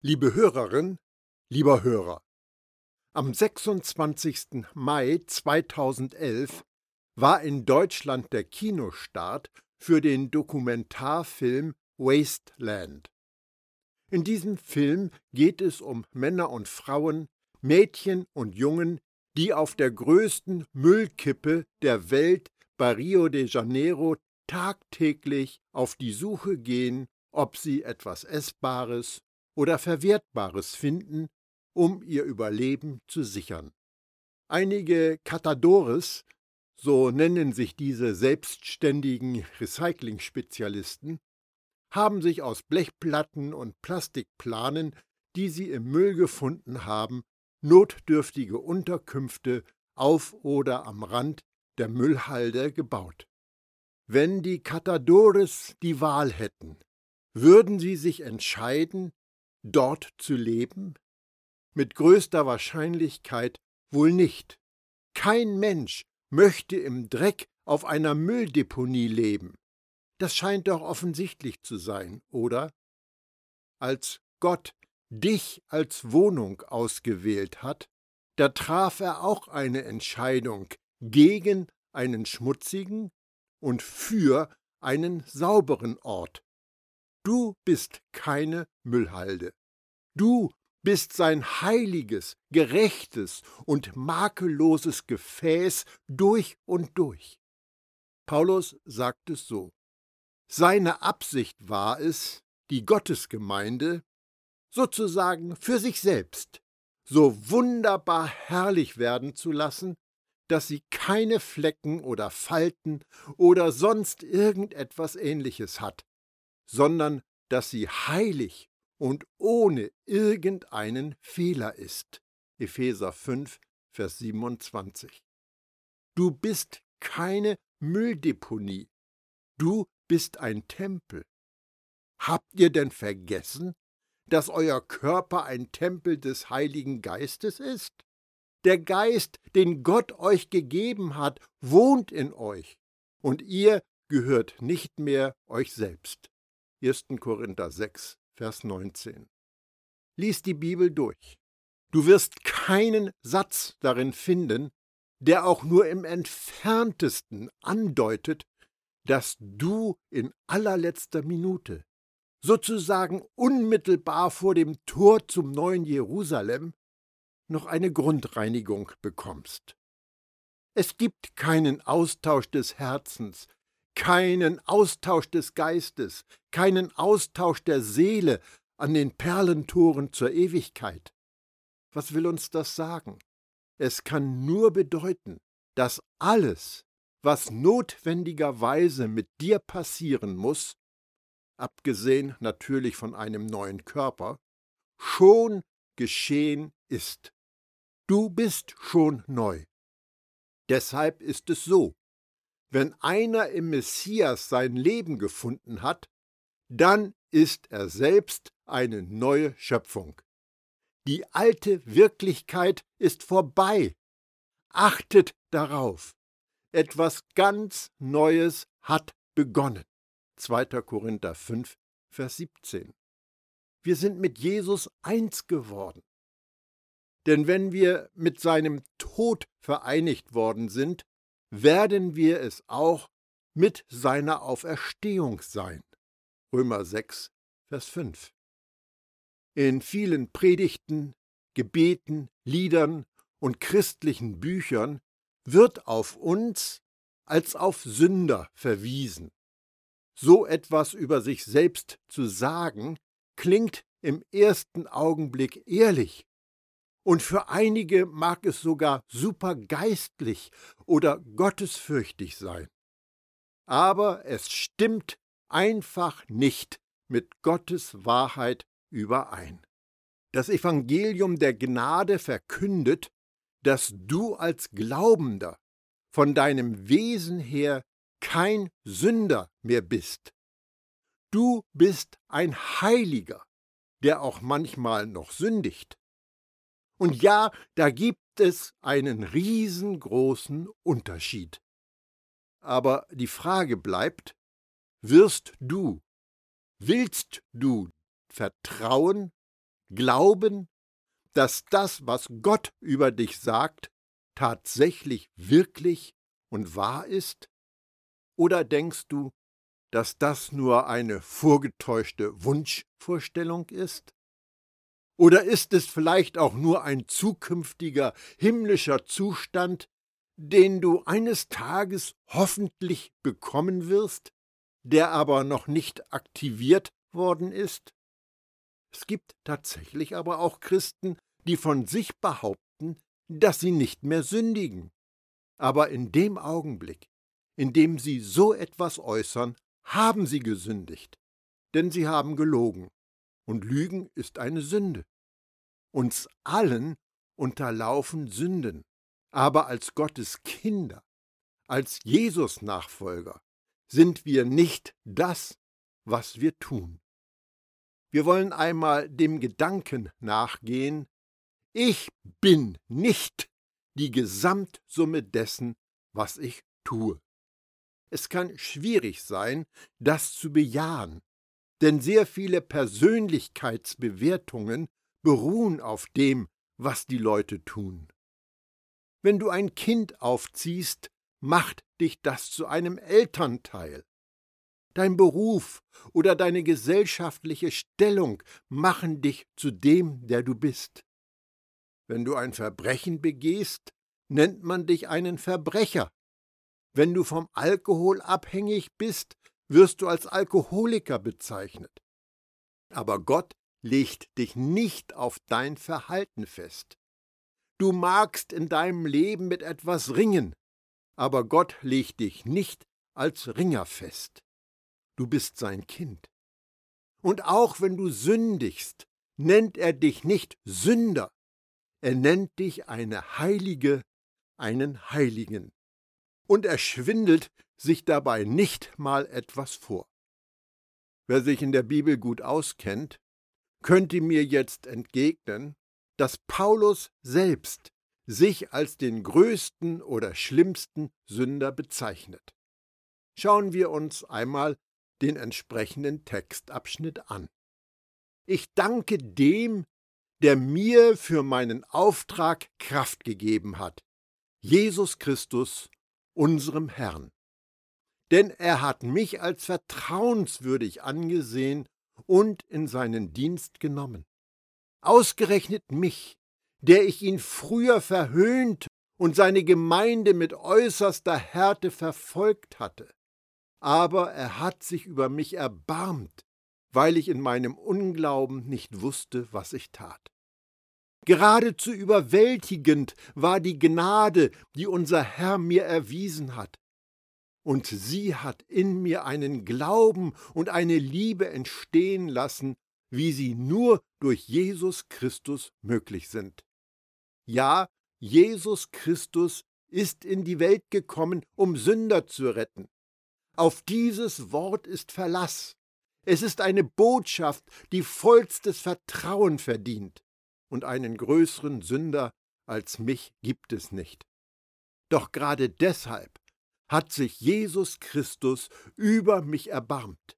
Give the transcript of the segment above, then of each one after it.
Liebe Hörerin, lieber Hörer, am 26. Mai 2011 war in Deutschland der Kinostart für den Dokumentarfilm Wasteland. In diesem Film geht es um Männer und Frauen, Mädchen und Jungen, die auf der größten Müllkippe der Welt bei Rio de Janeiro tagtäglich auf die Suche gehen, ob sie etwas Essbares oder Verwertbares finden, um ihr Überleben zu sichern. Einige Catadores, so nennen sich diese selbstständigen Recycling-Spezialisten, haben sich aus Blechplatten und Plastikplanen, die sie im Müll gefunden haben, notdürftige Unterkünfte auf oder am Rand der Müllhalde gebaut. Wenn die Catadores die Wahl hätten, würden sie sich entscheiden, dort zu leben? Mit größter Wahrscheinlichkeit wohl nicht. Kein Mensch möchte im Dreck auf einer Mülldeponie leben. Das scheint doch offensichtlich zu sein, oder? Als Gott dich als Wohnung ausgewählt hat, da traf er auch eine Entscheidung gegen einen schmutzigen und für einen sauberen Ort. Du bist keine Müllhalde. Du bist sein heiliges, gerechtes und makelloses Gefäß durch und durch. Paulus sagt es so. Seine Absicht war es, die Gottesgemeinde sozusagen für sich selbst so wunderbar herrlich werden zu lassen, dass sie keine Flecken oder Falten oder sonst irgendetwas ähnliches hat, sondern dass sie heilig und ohne irgendeinen Fehler ist. Epheser 5, Vers 27. Du bist keine Mülldeponie. Du bist ein Tempel. Habt ihr denn vergessen, dass euer Körper ein Tempel des Heiligen Geistes ist? Der Geist, den Gott euch gegeben hat, wohnt in euch, und ihr gehört nicht mehr euch selbst. 1. Korinther 6, Vers 19. Lies die Bibel durch. Du wirst keinen Satz darin finden, der auch nur im entferntesten andeutet, dass du in allerletzter Minute, sozusagen unmittelbar vor dem Tor zum neuen Jerusalem, noch eine Grundreinigung bekommst. Es gibt keinen Austausch des Herzens, keinen Austausch des Geistes, keinen Austausch der Seele an den Perlentoren zur Ewigkeit. Was will uns das sagen? Es kann nur bedeuten, dass alles, was notwendigerweise mit dir passieren muss, abgesehen natürlich von einem neuen Körper, schon geschehen ist. Du bist schon neu. Deshalb ist es so, wenn einer im Messias sein Leben gefunden hat, dann ist er selbst eine neue Schöpfung. Die alte Wirklichkeit ist vorbei. Achtet darauf. Etwas ganz Neues hat begonnen. 2. Korinther 5, Vers 17. Wir sind mit Jesus eins geworden. Denn wenn wir mit seinem Tod vereinigt worden sind, werden wir es auch mit seiner Auferstehung sein. Römer 6, Vers 5. In vielen Predigten, Gebeten, Liedern und christlichen Büchern wird auf uns als auf Sünder verwiesen. So etwas über sich selbst zu sagen, klingt im ersten Augenblick ehrlich und für einige mag es sogar supergeistlich oder gottesfürchtig sein. Aber es stimmt einfach nicht mit Gottes Wahrheit überein. Das Evangelium der Gnade verkündet, dass du als Glaubender von deinem Wesen her kein Sünder mehr bist. Du bist ein Heiliger, der auch manchmal noch sündigt. Und ja, da gibt es einen riesengroßen Unterschied. Aber die Frage bleibt, wirst du, willst du vertrauen, glauben, dass das, was Gott über dich sagt, tatsächlich wirklich und wahr ist? Oder denkst du, dass das nur eine vorgetäuschte Wunschvorstellung ist? Oder ist es vielleicht auch nur ein zukünftiger himmlischer Zustand, den du eines Tages hoffentlich bekommen wirst, der aber noch nicht aktiviert worden ist? Es gibt tatsächlich aber auch Christen, die von sich behaupten, dass sie nicht mehr sündigen. Aber in dem Augenblick, in dem sie so etwas äußern, haben sie gesündigt, denn sie haben gelogen, und Lügen ist eine Sünde. Uns allen unterlaufen Sünden, aber als Gottes Kinder, als Jesus Nachfolger, sind wir nicht das, was wir tun. Wir wollen einmal dem Gedanken nachgehen, ich bin nicht die Gesamtsumme dessen, was ich tue. Es kann schwierig sein, das zu bejahen, denn sehr viele Persönlichkeitsbewertungen beruhen auf dem, was die Leute tun. Wenn du ein Kind aufziehst, macht dich das zu einem Elternteil. Dein Beruf oder deine gesellschaftliche Stellung machen dich zu dem, der du bist. Wenn du ein Verbrechen begehst, nennt man dich einen Verbrecher. Wenn du vom Alkohol abhängig bist, wirst du als Alkoholiker bezeichnet. Aber Gott legt dich nicht auf dein Verhalten fest. Du magst in deinem Leben mit etwas ringen, aber Gott legt dich nicht als Ringer fest. Du bist sein Kind. Und auch wenn du sündigst, nennt er dich nicht Sünder, er nennt dich eine Heilige, einen Heiligen. Und er schwindelt sich dabei nicht mal etwas vor. Wer sich in der Bibel gut auskennt, könnte mir jetzt entgegnen, dass Paulus selbst sich als den größten oder schlimmsten Sünder bezeichnet. Schauen wir uns einmal den entsprechenden Textabschnitt an. Ich danke dem, der mir für meinen Auftrag Kraft gegeben hat, Jesus Christus, unserem Herrn. Denn er hat mich als vertrauenswürdig angesehen und in seinen Dienst genommen. Ausgerechnet mich, der ich ihn früher verhöhnt und seine Gemeinde mit äußerster Härte verfolgt hatte. Aber er hat sich über mich erbarmt weil ich in meinem Unglauben nicht wusste, was ich tat. Geradezu überwältigend war die Gnade, die unser Herr mir erwiesen hat. Und sie hat in mir einen Glauben und eine Liebe entstehen lassen, wie sie nur durch Jesus Christus möglich sind. Ja, Jesus Christus ist in die Welt gekommen, um Sünder zu retten. Auf dieses Wort ist Verlass. Es ist eine Botschaft, die vollstes Vertrauen verdient, und einen größeren Sünder als mich gibt es nicht. Doch gerade deshalb hat sich Jesus Christus über mich erbarmt.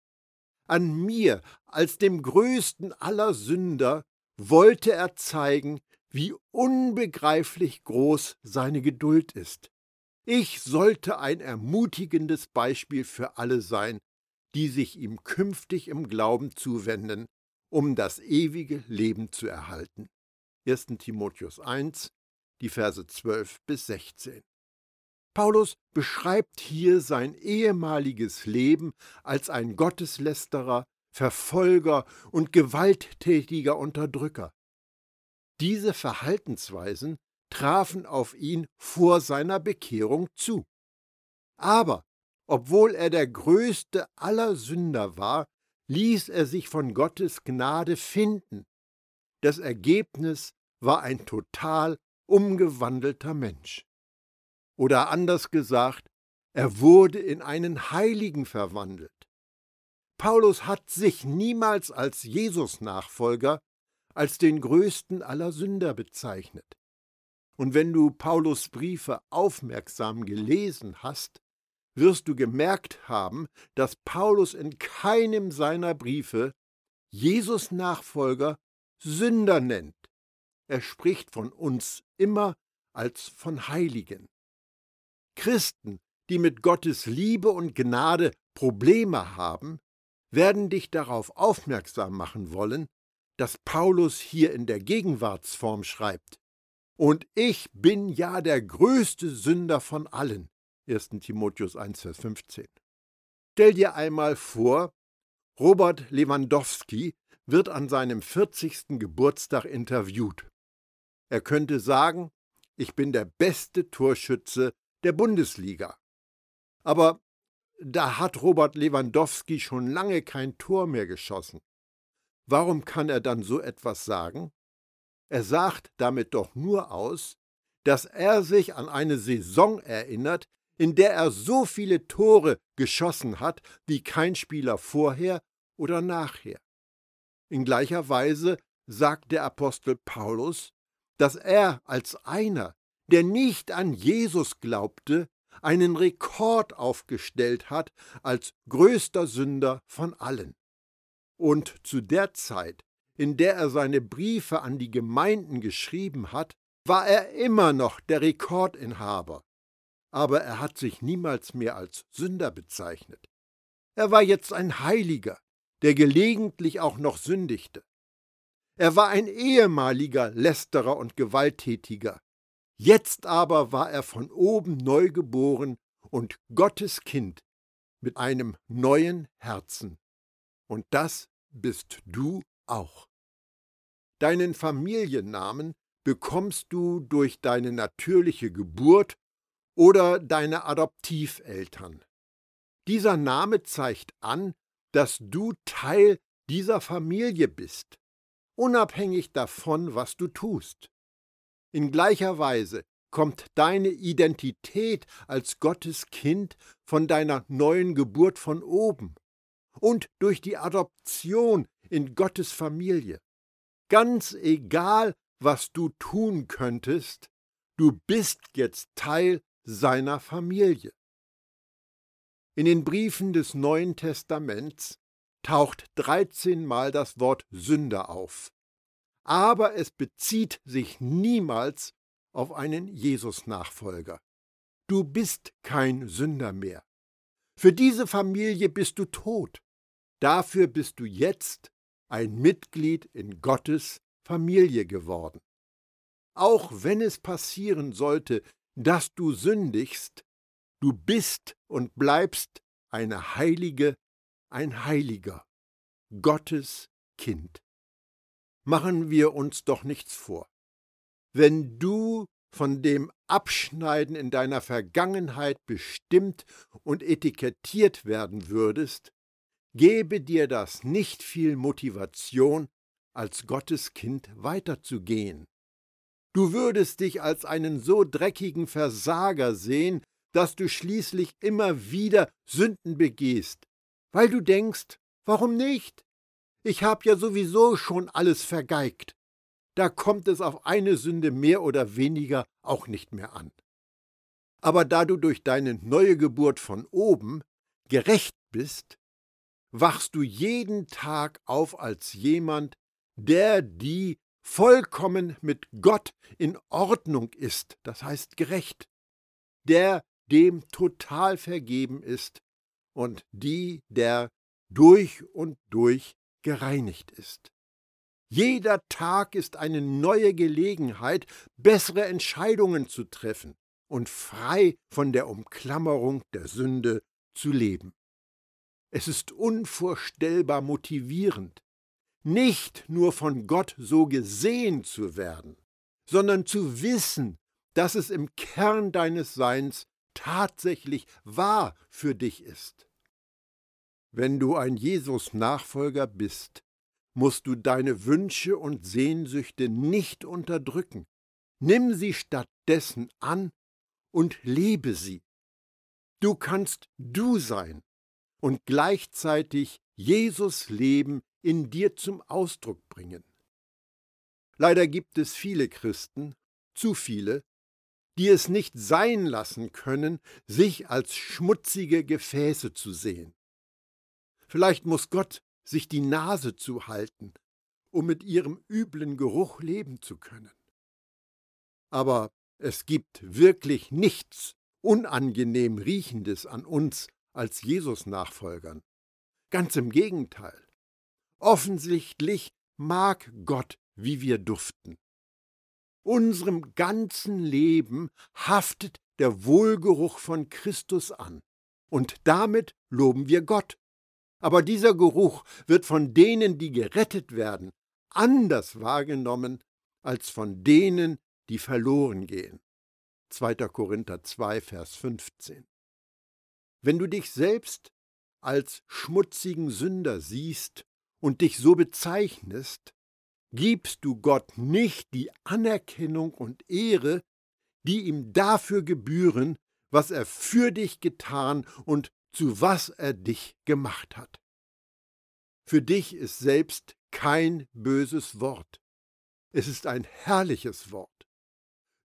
An mir, als dem größten aller Sünder, wollte er zeigen, wie unbegreiflich groß seine Geduld ist. Ich sollte ein ermutigendes Beispiel für alle sein, die sich ihm künftig im Glauben zuwenden, um das ewige Leben zu erhalten. 1. Timotheus 1, die Verse 12 bis 16. Paulus beschreibt hier sein ehemaliges Leben als ein Gotteslästerer, Verfolger und gewalttätiger Unterdrücker. Diese Verhaltensweisen trafen auf ihn vor seiner Bekehrung zu. Aber obwohl er der größte aller Sünder war, ließ er sich von Gottes Gnade finden. Das Ergebnis war ein total umgewandelter Mensch. Oder anders gesagt, er wurde in einen Heiligen verwandelt. Paulus hat sich niemals als Jesus-Nachfolger, als den größten aller Sünder bezeichnet. Und wenn du Paulus Briefe aufmerksam gelesen hast, wirst du gemerkt haben, dass Paulus in keinem seiner Briefe Jesus Nachfolger, Sünder nennt. Er spricht von uns immer als von Heiligen. Christen, die mit Gottes Liebe und Gnade Probleme haben, werden dich darauf aufmerksam machen wollen, dass Paulus hier in der Gegenwartsform schreibt. Und ich bin ja der größte Sünder von allen. 1. Timotheus 1, Vers 15. Stell dir einmal vor, Robert Lewandowski wird an seinem 40. Geburtstag interviewt. Er könnte sagen, ich bin der beste Torschütze der Bundesliga. Aber da hat Robert Lewandowski schon lange kein Tor mehr geschossen. Warum kann er dann so etwas sagen? Er sagt damit doch nur aus, dass er sich an eine Saison erinnert, in der er so viele Tore geschossen hat wie kein Spieler vorher oder nachher. In gleicher Weise sagt der Apostel Paulus, dass er als einer, der nicht an Jesus glaubte, einen Rekord aufgestellt hat als größter Sünder von allen. Und zu der Zeit, in der er seine Briefe an die Gemeinden geschrieben hat, war er immer noch der Rekordinhaber. Aber er hat sich niemals mehr als Sünder bezeichnet. Er war jetzt ein Heiliger, der gelegentlich auch noch sündigte. Er war ein ehemaliger Lästerer und Gewalttätiger. Jetzt aber war er von oben neu geboren und Gottes Kind mit einem neuen Herzen. Und das bist du auch. Deinen Familiennamen bekommst du durch deine natürliche Geburt oder deine Adoptiveltern. Dieser Name zeigt an, dass du Teil dieser Familie bist, unabhängig davon, was du tust. In gleicher Weise kommt deine Identität als Gottes Kind von deiner neuen Geburt von oben und durch die Adoption in Gottes Familie. Ganz egal, was du tun könntest, du bist jetzt Teil seiner Familie. In den Briefen des Neuen Testaments taucht 13 Mal das Wort Sünder auf, aber es bezieht sich niemals auf einen Jesus-Nachfolger. Du bist kein Sünder mehr. Für diese Familie bist du tot. Dafür bist du jetzt ein Mitglied in Gottes Familie geworden. Auch wenn es passieren sollte, dass du sündigst, du bist und bleibst eine Heilige, ein Heiliger, Gottes Kind. Machen wir uns doch nichts vor. Wenn du von dem Abschneiden in deiner Vergangenheit bestimmt und etikettiert werden würdest, gebe dir das nicht viel Motivation, als Gottes Kind weiterzugehen. Du würdest dich als einen so dreckigen Versager sehen, dass du schließlich immer wieder Sünden begehst, weil du denkst, warum nicht? Ich hab ja sowieso schon alles vergeigt. Da kommt es auf eine Sünde mehr oder weniger auch nicht mehr an. Aber da du durch deine neue Geburt von oben gerecht bist, wachst du jeden Tag auf als jemand, der die vollkommen mit Gott in Ordnung ist, das heißt gerecht, der dem total vergeben ist und die, der durch und durch gereinigt ist. Jeder Tag ist eine neue Gelegenheit, bessere Entscheidungen zu treffen und frei von der Umklammerung der Sünde zu leben. Es ist unvorstellbar motivierend, nicht nur von Gott so gesehen zu werden, sondern zu wissen, dass es im Kern deines Seins tatsächlich wahr für dich ist. Wenn du ein Jesus-Nachfolger bist, musst du deine Wünsche und Sehnsüchte nicht unterdrücken. Nimm sie stattdessen an und lebe sie. Du kannst du sein und gleichzeitig Jesus Leben in dir zum Ausdruck bringen. Leider gibt es viele Christen, zu viele, die es nicht sein lassen können, sich als schmutzige Gefäße zu sehen. Vielleicht muss Gott sich die Nase zuhalten um mit ihrem üblen Geruch leben zu können. Aber es gibt wirklich nichts unangenehm Riechendes an uns als Jesus-Nachfolgern. Ganz im Gegenteil. Offensichtlich mag Gott, wie wir duften. Unserem ganzen Leben haftet der Wohlgeruch von Christus an, und damit loben wir Gott. Aber dieser Geruch wird von denen, die gerettet werden, anders wahrgenommen als von denen, die verloren gehen. 2. Korinther 2, Vers 15. Wenn du dich selbst als schmutzigen Sünder siehst und dich so bezeichnest, gibst du Gott nicht die Anerkennung und Ehre, die ihm dafür gebühren, was er für dich getan und zu was er dich gemacht hat. Für dich ist selbst kein böses Wort. Es ist ein herrliches Wort.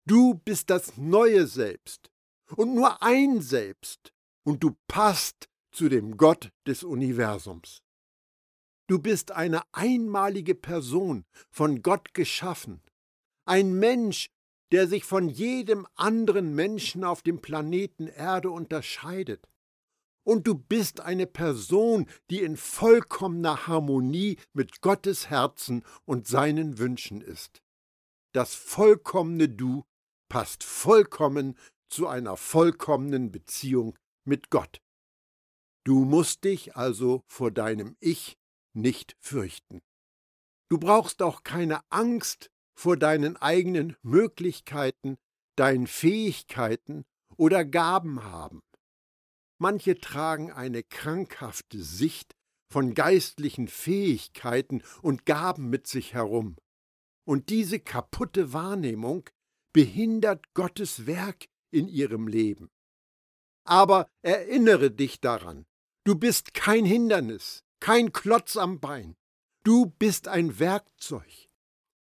Du bist das neue Selbst und nur ein Selbst und du passt zu dem Gott des Universums. Du bist eine einmalige Person, von Gott geschaffen, ein Mensch, der sich von jedem anderen Menschen auf dem Planeten Erde unterscheidet. Und du bist eine Person, die in vollkommener Harmonie mit Gottes Herzen und seinen Wünschen ist. Das vollkommene Du passt vollkommen zu einer vollkommenen Beziehung mit Gott. Du musst dich also vor deinem Ich nicht fürchten. Du brauchst auch keine Angst vor deinen eigenen Möglichkeiten, deinen Fähigkeiten oder Gaben haben. Manche tragen eine krankhafte Sicht von geistlichen Fähigkeiten und Gaben mit sich herum. Und diese kaputte Wahrnehmung behindert Gottes Werk in ihrem Leben. Aber erinnere dich daran, du bist kein Hindernis, kein Klotz am Bein. Du bist ein Werkzeug.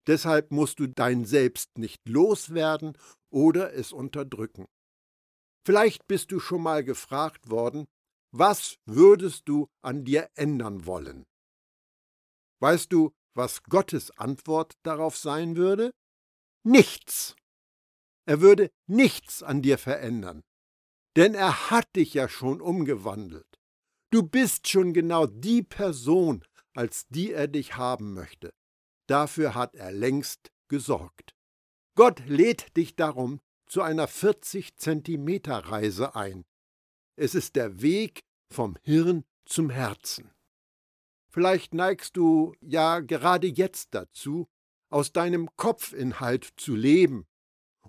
Deshalb musst du dein Selbst nicht loswerden oder es unterdrücken. Vielleicht bist du schon mal gefragt worden, was würdest du an dir ändern wollen? Weißt du, was Gottes Antwort darauf sein würde? Nichts. Er würde nichts an dir verändern, denn er hat dich ja schon umgewandelt. Du bist schon genau die Person, als die er dich haben möchte. Dafür hat er längst gesorgt. Gott lädt dich darum zu einer 40 Zentimeter Reise ein. Es ist der Weg vom Hirn zum Herzen. Vielleicht neigst du ja gerade jetzt dazu, aus deinem Kopfinhalt zu leben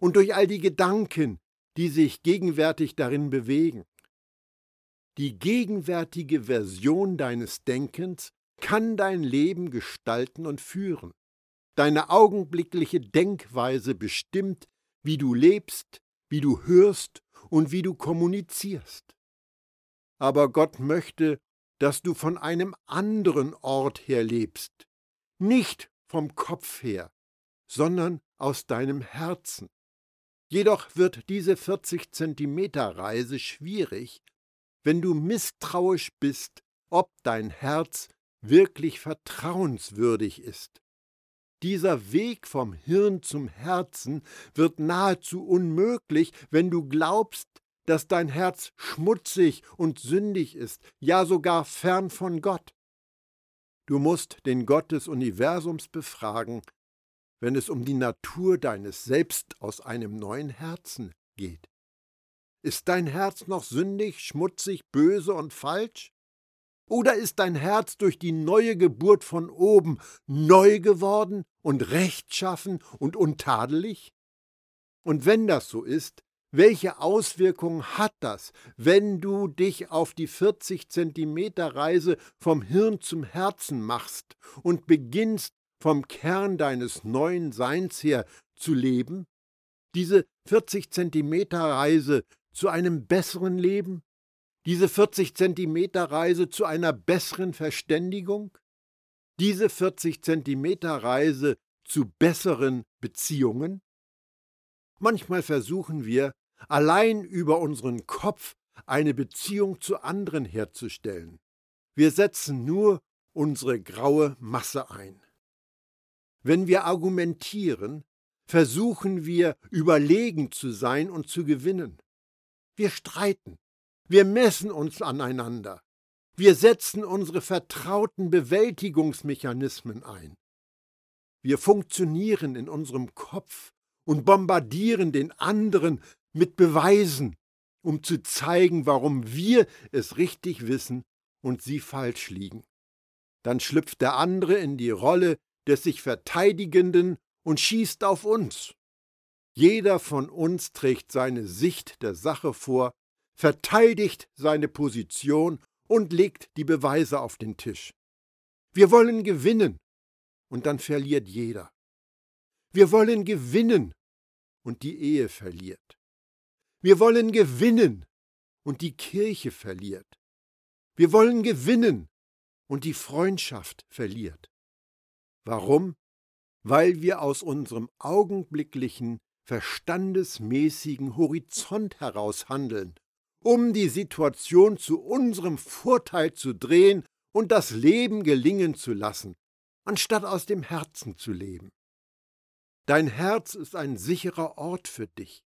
und durch all die Gedanken, die sich gegenwärtig darin bewegen. Die gegenwärtige Version deines Denkens kann dein Leben gestalten und führen. Deine augenblickliche Denkweise bestimmt, wie du lebst, wie du hörst und wie du kommunizierst. Aber Gott möchte, dass du von einem anderen Ort her lebst, nicht vom Kopf her, sondern aus deinem Herzen. Jedoch wird diese 40 Zentimeter Reise schwierig, wenn du misstrauisch bist, ob dein Herz wirklich vertrauenswürdig ist. Dieser Weg vom Hirn zum Herzen wird nahezu unmöglich, wenn du glaubst, dass dein Herz schmutzig und sündig ist, ja sogar fern von Gott. Du musst den Gott des Universums befragen, wenn es um die Natur deines Selbst aus einem neuen Herzen geht? Ist dein Herz noch sündig, schmutzig, böse und falsch? Oder ist dein Herz durch die neue Geburt von oben neu geworden und rechtschaffen und untadelig? Und wenn das so ist, welche Auswirkungen hat das, wenn du dich auf die 40 Zentimeter Reise vom Hirn zum Herzen machst und beginnst vom Kern deines neuen Seins her zu leben? Diese 40 Zentimeter Reise zu einem besseren Leben? Diese 40 Zentimeter Reise zu einer besseren Verständigung? Diese 40 Zentimeter Reise zu besseren Beziehungen? Manchmal versuchen wir, allein über unseren Kopf eine Beziehung zu anderen herzustellen. Wir setzen nur unsere graue Masse ein. Wenn wir argumentieren, versuchen wir überlegen zu sein und zu gewinnen. Wir streiten, wir messen uns aneinander, wir setzen unsere vertrauten Bewältigungsmechanismen ein. Wir funktionieren in unserem Kopf und bombardieren den anderen mit Beweisen, um zu zeigen, warum wir es richtig wissen und sie falsch liegen. Dann schlüpft der andere in die Rolle des sich Verteidigenden und schießt auf uns. Jeder von uns trägt seine Sicht der Sache vor, verteidigt seine Position und legt die Beweise auf den Tisch. Wir wollen gewinnen, und dann verliert jeder. Wir wollen gewinnen, und die Ehe verliert. Wir wollen gewinnen, und die Kirche verliert. Wir wollen gewinnen, und die Freundschaft verliert. Warum? Weil wir aus unserem augenblicklichen, verstandesmäßigen Horizont heraus handeln, um die Situation zu unserem Vorteil zu drehen und das Leben gelingen zu lassen, anstatt aus dem Herzen zu leben. Dein Herz ist ein sicherer Ort für dich.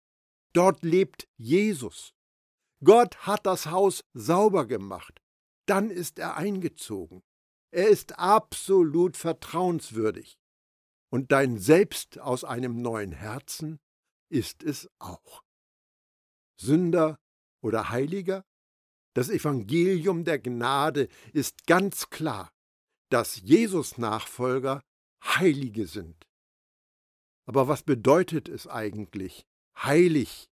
Dort lebt Jesus. Gott hat das Haus sauber gemacht. Dann ist er eingezogen. Er ist absolut vertrauenswürdig. Und dein Selbst aus einem neuen Herzen ist es auch. Sünder oder Heiliger? Das Evangelium der Gnade ist ganz klar, dass Jesus-Nachfolger Heilige sind. Aber was bedeutet es eigentlich, heilig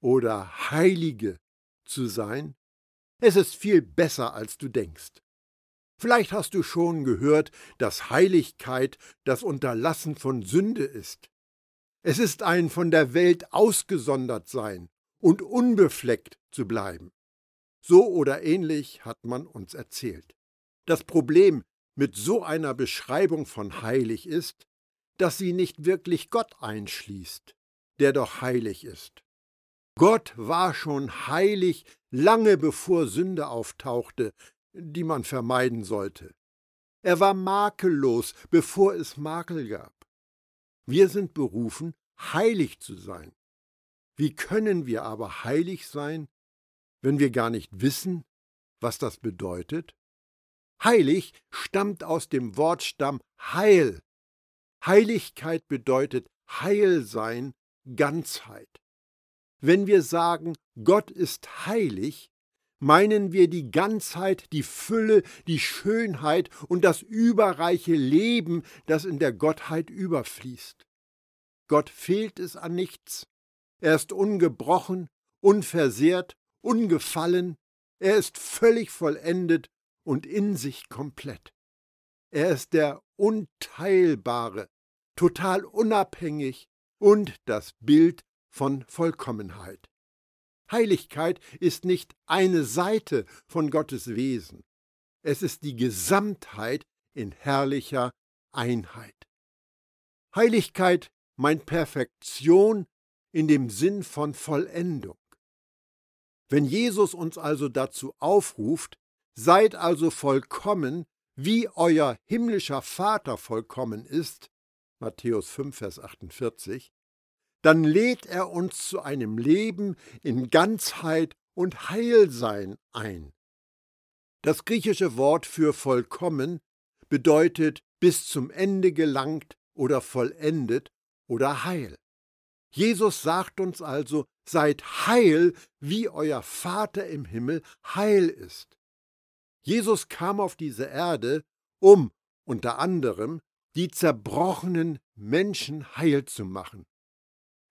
oder Heilige zu sein? Es ist viel besser, als du denkst. Vielleicht hast du schon gehört, dass Heiligkeit das Unterlassen von Sünde ist. Es ist ein von der Welt ausgesondert sein und unbefleckt zu bleiben. So oder ähnlich hat man uns erzählt. Das Problem mit so einer Beschreibung von heilig ist, dass sie nicht wirklich Gott einschließt, der doch heilig ist. Gott war schon heilig lange bevor Sünde auftauchte, die man vermeiden sollte. Er war makellos, bevor es Makel gab. Wir sind berufen, heilig zu sein. Wie können wir aber heilig sein, wenn wir gar nicht wissen, was das bedeutet? Heilig stammt aus dem Wortstamm Heil. Heiligkeit bedeutet Heilsein, Ganzheit. Wenn wir sagen, Gott ist heilig, meinen wir die Ganzheit, die Fülle, die Schönheit und das überreiche Leben, das in der Gottheit überfließt. Gott fehlt es an nichts. Er ist ungebrochen, unversehrt, ungefallen, er ist völlig vollendet und in sich komplett. Er ist der Unteilbare, total unabhängig und das Bild von Vollkommenheit. Heiligkeit ist nicht eine Seite von Gottes Wesen, es ist die Gesamtheit in herrlicher Einheit. Heiligkeit meint Perfektion in dem Sinn von Vollendung. Wenn Jesus uns also dazu aufruft, seid also vollkommen, wie euer himmlischer Vater vollkommen ist, Matthäus 5, Vers 48, dann lädt er uns zu einem Leben in Ganzheit und Heilsein ein. Das griechische Wort für vollkommen bedeutet bis zum Ende gelangt oder vollendet oder heil. Jesus sagt uns also, seid heil, wie euer Vater im Himmel heil ist. Jesus kam auf diese Erde, um unter anderem die zerbrochenen Menschen heil zu machen.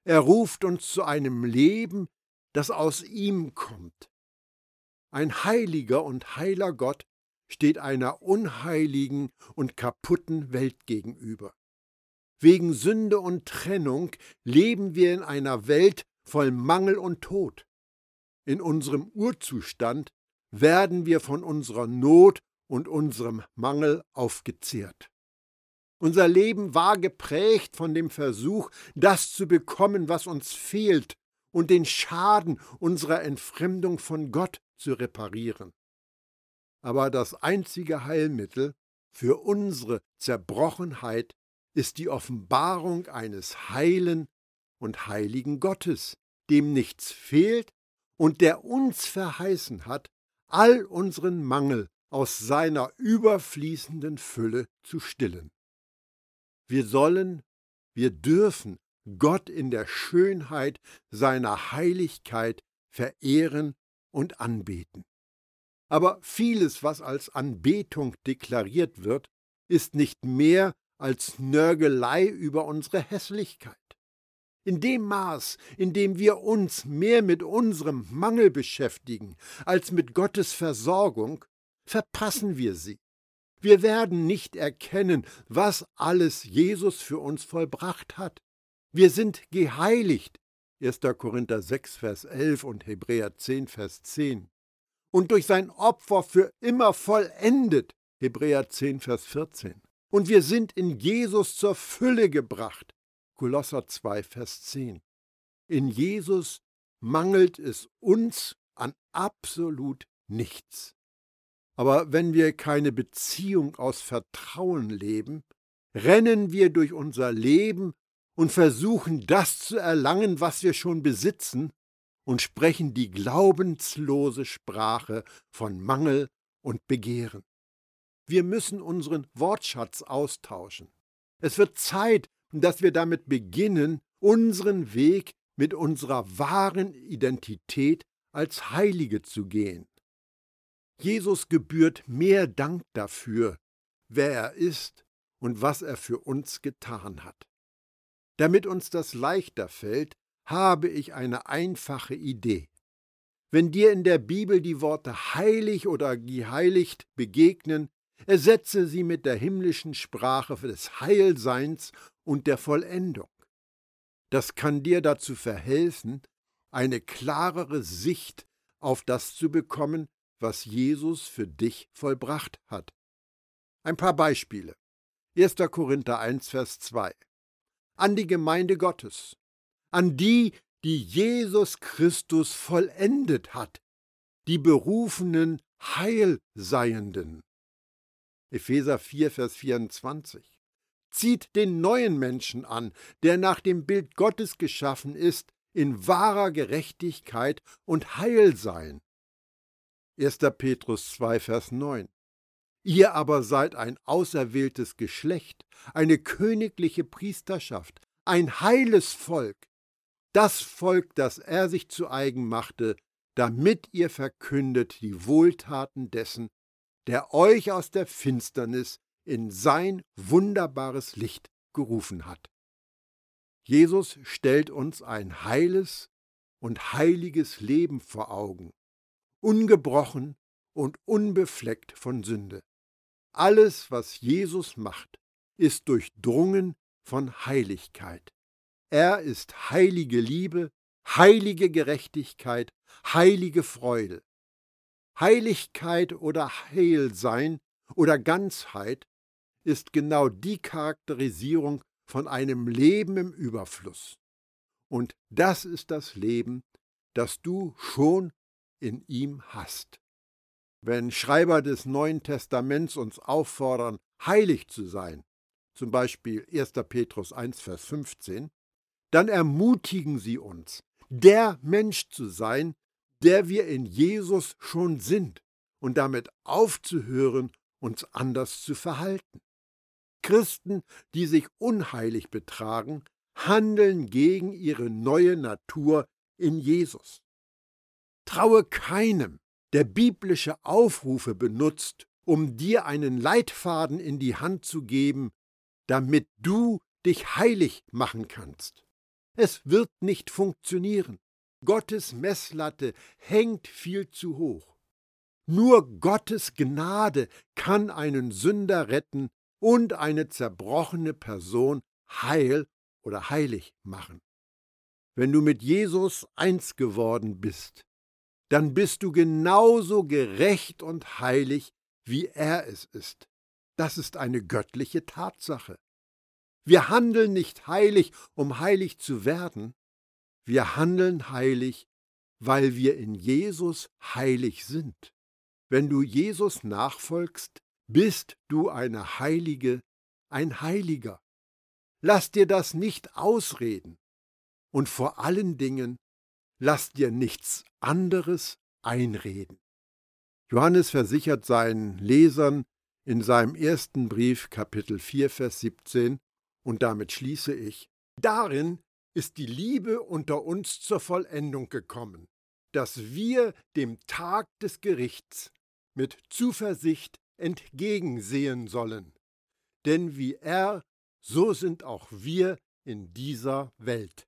Er ruft uns zu einem Leben, das aus ihm kommt. Ein heiliger und heiler Gott steht einer unheiligen und kaputten Welt gegenüber. Wegen Sünde und Trennung leben wir in einer Welt voll Mangel und Tod. In unserem Urzustand werden wir von unserer Not und unserem Mangel aufgezehrt. Unser Leben war geprägt von dem Versuch, das zu bekommen, was uns fehlt, und den Schaden unserer Entfremdung von Gott zu reparieren. Aber das einzige Heilmittel für unsere Zerbrochenheit ist die Offenbarung eines heilen und heiligen Gottes, dem nichts fehlt und der uns verheißen hat, all unseren Mangel aus seiner überfließenden Fülle zu stillen. Wir sollen, wir dürfen Gott in der Schönheit seiner Heiligkeit verehren und anbeten. Aber vieles, was als Anbetung deklariert wird, ist nicht mehr als Nörgelei über unsere Hässlichkeit. In dem Maß, in dem wir uns mehr mit unserem Mangel beschäftigen als mit Gottes Versorgung, verpassen wir sie. Wir werden nicht erkennen, was alles Jesus für uns vollbracht hat. Wir sind geheiligt. 1. Korinther 6, Vers 11 und Hebräer 10, Vers 10. Und durch sein Opfer für immer vollendet. Hebräer 10, Vers 14. Und wir sind in Jesus zur Fülle gebracht. Kolosser 2, Vers 10. In Jesus mangelt es uns an absolut nichts. Aber wenn wir keine Beziehung aus Vertrauen leben, rennen wir durch unser Leben und versuchen das zu erlangen, was wir schon besitzen, und sprechen die glaubenslose Sprache von Mangel und Begehren. Wir müssen unseren Wortschatz austauschen. Es wird Zeit, dass wir damit beginnen, unseren Weg mit unserer wahren Identität als Heilige zu gehen. Jesus gebührt mehr Dank dafür, wer er ist und was er für uns getan hat. Damit uns das leichter fällt, habe ich eine einfache Idee. Wenn dir in der Bibel die Worte heilig oder geheiligt begegnen, ersetze sie mit der himmlischen Sprache des Heilseins und der Vollendung. Das kann dir dazu verhelfen, eine klarere Sicht auf das zu bekommen, was Jesus für dich vollbracht hat. Ein paar Beispiele. 1. Korinther 1, Vers 2 an die Gemeinde Gottes, an die, die Jesus Christus vollendet hat, die berufenen Heilseienden. Epheser 4, Vers 24. Zieht den neuen Menschen an, der nach dem Bild Gottes geschaffen ist, in wahrer Gerechtigkeit und Heilsein. 1. Petrus 2, Vers 9. Ihr aber seid ein auserwähltes Geschlecht, eine königliche Priesterschaft, ein heiles Volk, das Volk, das er sich zu eigen machte, damit ihr verkündet die Wohltaten dessen, der euch aus der Finsternis in sein wunderbares Licht gerufen hat. Jesus stellt uns ein heiles und heiliges Leben vor Augen, ungebrochen und unbefleckt von Sünde. Alles, was Jesus macht, ist durchdrungen von Heiligkeit. Er ist heilige Liebe, heilige Gerechtigkeit, heilige Freude. Heiligkeit oder Heilsein oder Ganzheit ist genau die Charakterisierung von einem Leben im Überfluss. Und das ist das Leben, das du schon in ihm hast. Wenn Schreiber des Neuen Testaments uns auffordern, heilig zu sein, zum Beispiel 1. Petrus 1, Vers 15, dann ermutigen sie uns, der Mensch zu sein, der wir in Jesus schon sind und damit aufzuhören, uns anders zu verhalten. Christen, die sich unheilig betragen, handeln gegen ihre neue Natur in Jesus. Traue keinem, der biblische Aufrufe benutzt, um dir einen Leitfaden in die Hand zu geben, damit du dich heilig machen kannst. Es wird nicht funktionieren. Gottes Messlatte hängt viel zu hoch. Nur Gottes Gnade kann einen Sünder retten und eine zerbrochene Person heil oder heilig machen. Wenn du mit Jesus eins geworden bist, dann bist du genauso gerecht und heilig, wie er es ist. Das ist eine göttliche Tatsache. Wir handeln nicht heilig, um heilig zu werden, wir handeln heilig, weil wir in Jesus heilig sind. Wenn du Jesus nachfolgst, bist du eine Heilige, ein Heiliger. Lass dir das nicht ausreden. Und vor allen Dingen, lass dir nichts anderes einreden. Johannes versichert seinen Lesern in seinem ersten Brief Kapitel 4 Vers 17, und damit schließe ich, darin ist die Liebe unter uns zur Vollendung gekommen, dass wir dem Tag des Gerichts mit Zuversicht entgegensehen sollen. Denn wie er, so sind auch wir in dieser Welt.